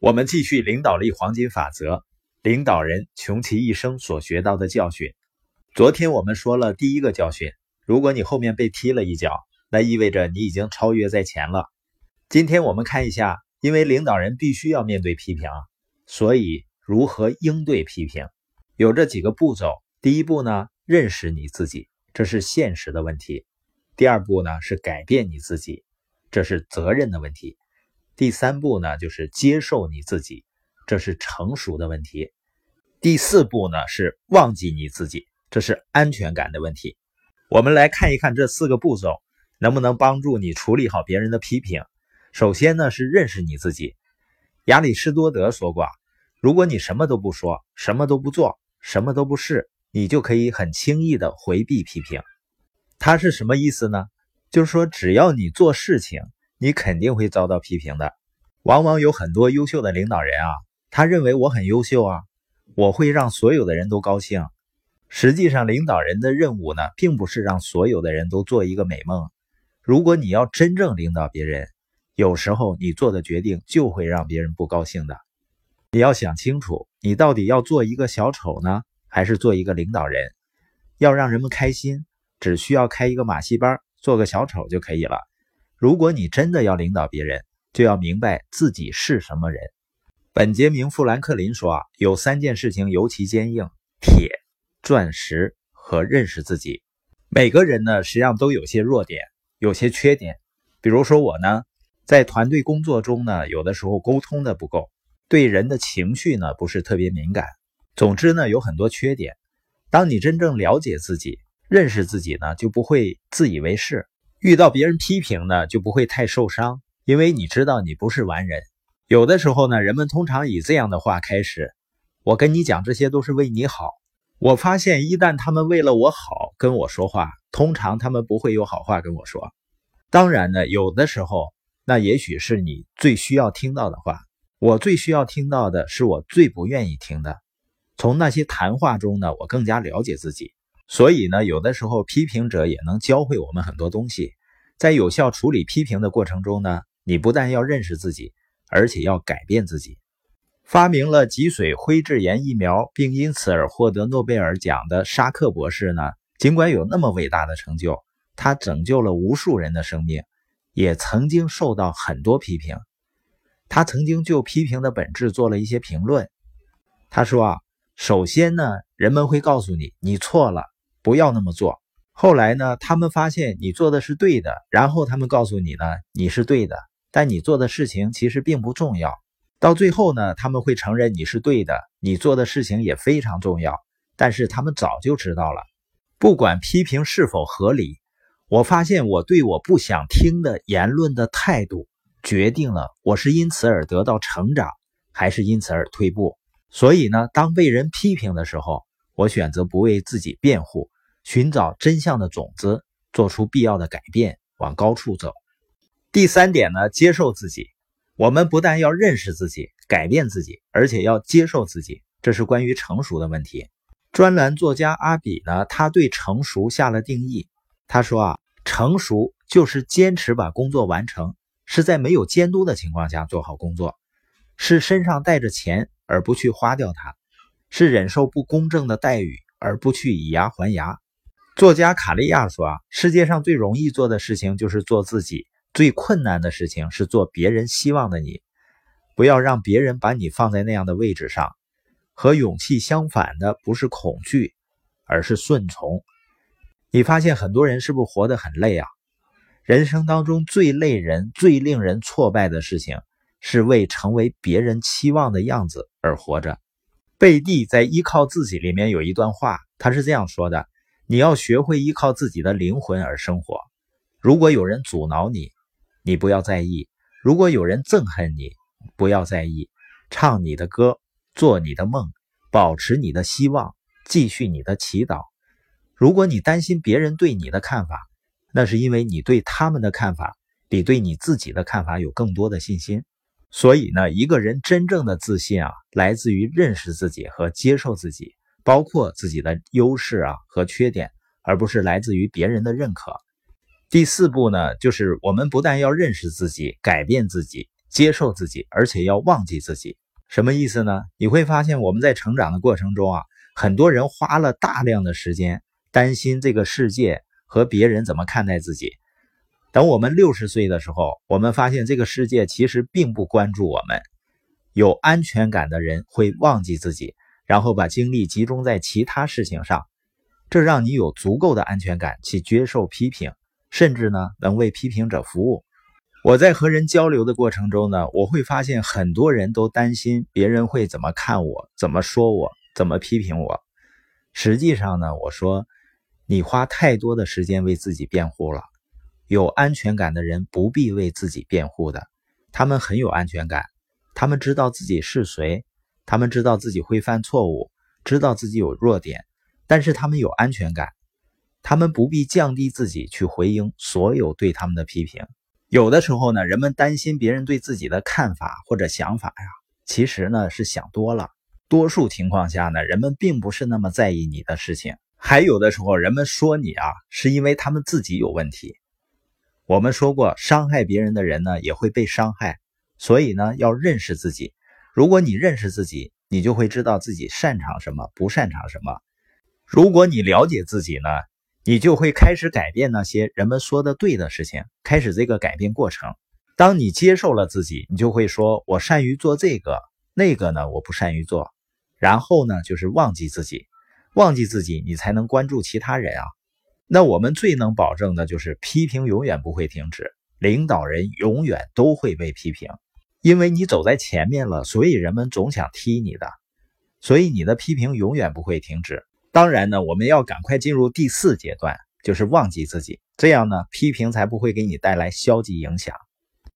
我们继续领导力黄金法则，领导人穷其一生所学到的教训。昨天我们说了第一个教训，如果你后面被踢了一脚，那意味着你已经超越在前了。今天我们看一下，因为领导人必须要面对批评，所以如何应对批评，有这几个步骤。第一步呢，认识你自己，这是现实的问题；第二步呢，是改变你自己，这是责任的问题。第三步呢，就是接受你自己，这是成熟的问题。第四步呢，是忘记你自己，这是安全感的问题。我们来看一看这四个步骤能不能帮助你处理好别人的批评。首先呢，是认识你自己。亚里士多德说过，如果你什么都不说，什么都不做，什么都不是，你就可以很轻易的回避批评。他是什么意思呢？就是说，只要你做事情。你肯定会遭到批评的。往往有很多优秀的领导人啊，他认为我很优秀啊，我会让所有的人都高兴。实际上，领导人的任务呢，并不是让所有的人都做一个美梦。如果你要真正领导别人，有时候你做的决定就会让别人不高兴的。你要想清楚，你到底要做一个小丑呢，还是做一个领导人？要让人们开心，只需要开一个马戏班，做个小丑就可以了。如果你真的要领导别人，就要明白自己是什么人。本杰明·富兰克林说：“啊，有三件事情尤其坚硬：铁、钻石和认识自己。每个人呢，实际上都有些弱点，有些缺点。比如说我呢，在团队工作中呢，有的时候沟通的不够，对人的情绪呢不是特别敏感。总之呢，有很多缺点。当你真正了解自己、认识自己呢，就不会自以为是。”遇到别人批评呢，就不会太受伤，因为你知道你不是完人。有的时候呢，人们通常以这样的话开始：“我跟你讲这些都是为你好。”我发现一旦他们为了我好跟我说话，通常他们不会有好话跟我说。当然呢，有的时候那也许是你最需要听到的话。我最需要听到的是我最不愿意听的。从那些谈话中呢，我更加了解自己。所以呢，有的时候批评者也能教会我们很多东西。在有效处理批评的过程中呢，你不但要认识自己，而且要改变自己。发明了脊髓灰质炎疫苗，并因此而获得诺贝尔奖的沙克博士呢，尽管有那么伟大的成就，他拯救了无数人的生命，也曾经受到很多批评。他曾经就批评的本质做了一些评论。他说啊，首先呢，人们会告诉你你错了。不要那么做。后来呢，他们发现你做的是对的，然后他们告诉你呢，你是对的，但你做的事情其实并不重要。到最后呢，他们会承认你是对的，你做的事情也非常重要，但是他们早就知道了。不管批评是否合理，我发现我对我不想听的言论的态度，决定了我是因此而得到成长，还是因此而退步。所以呢，当被人批评的时候，我选择不为自己辩护。寻找真相的种子，做出必要的改变，往高处走。第三点呢，接受自己。我们不但要认识自己、改变自己，而且要接受自己。这是关于成熟的问题。专栏作家阿比呢，他对成熟下了定义。他说啊，成熟就是坚持把工作完成，是在没有监督的情况下做好工作，是身上带着钱而不去花掉它，是忍受不公正的待遇而不去以牙还牙。作家卡利亚说：“啊，世界上最容易做的事情就是做自己，最困难的事情是做别人希望的你。不要让别人把你放在那样的位置上。和勇气相反的不是恐惧，而是顺从。你发现很多人是不是活得很累啊？人生当中最累人、最令人挫败的事情，是为成为别人期望的样子而活着。”贝蒂在《依靠自己》里面有一段话，他是这样说的。你要学会依靠自己的灵魂而生活。如果有人阻挠你，你不要在意；如果有人憎恨你，不要在意。唱你的歌，做你的梦，保持你的希望，继续你的祈祷。如果你担心别人对你的看法，那是因为你对他们的看法比对你自己的看法有更多的信心。所以呢，一个人真正的自信啊，来自于认识自己和接受自己。包括自己的优势啊和缺点，而不是来自于别人的认可。第四步呢，就是我们不但要认识自己、改变自己，接受自己，而且要忘记自己。什么意思呢？你会发现我们在成长的过程中啊，很多人花了大量的时间担心这个世界和别人怎么看待自己。等我们六十岁的时候，我们发现这个世界其实并不关注我们。有安全感的人会忘记自己，然后把精力集中在其他事情上，这让你有足够的安全感去接受批评，甚至呢能为批评者服务。我在和人交流的过程中呢，我会发现很多人都担心别人会怎么看我，怎么说我，怎么批评我。实际上呢，我说你花太多的时间为自己辩护了。有安全感的人不必为自己辩护的，他们很有安全感，他们知道自己是谁，他们知道自己会犯错误，知道自己有弱点，但是他们有安全感，他们不必降低自己去回应所有对他们的批评。有的时候呢，人们担心别人对自己的看法或者想法呀，其实呢是想多了。多数情况下呢，人们并不是那么在意你的事情。还有的时候，人们说你啊，是因为他们自己有问题。我们说过，伤害别人的人呢，也会被伤害。所以呢，要认识自己。如果你认识自己，你就会知道自己擅长什么，不擅长什么。如果你了解自己呢？你就会开始改变那些人们说的对的事情，开始这个改变过程。当你接受了自己，你就会说：“我善于做这个，那个呢，我不善于做。”然后呢，就是忘记自己，忘记自己，你才能关注其他人啊。那我们最能保证的就是批评永远不会停止，领导人永远都会被批评，因为你走在前面了，所以人们总想踢你的，所以你的批评永远不会停止。当然呢，我们要赶快进入第四阶段，就是忘记自己，这样呢，批评才不会给你带来消极影响。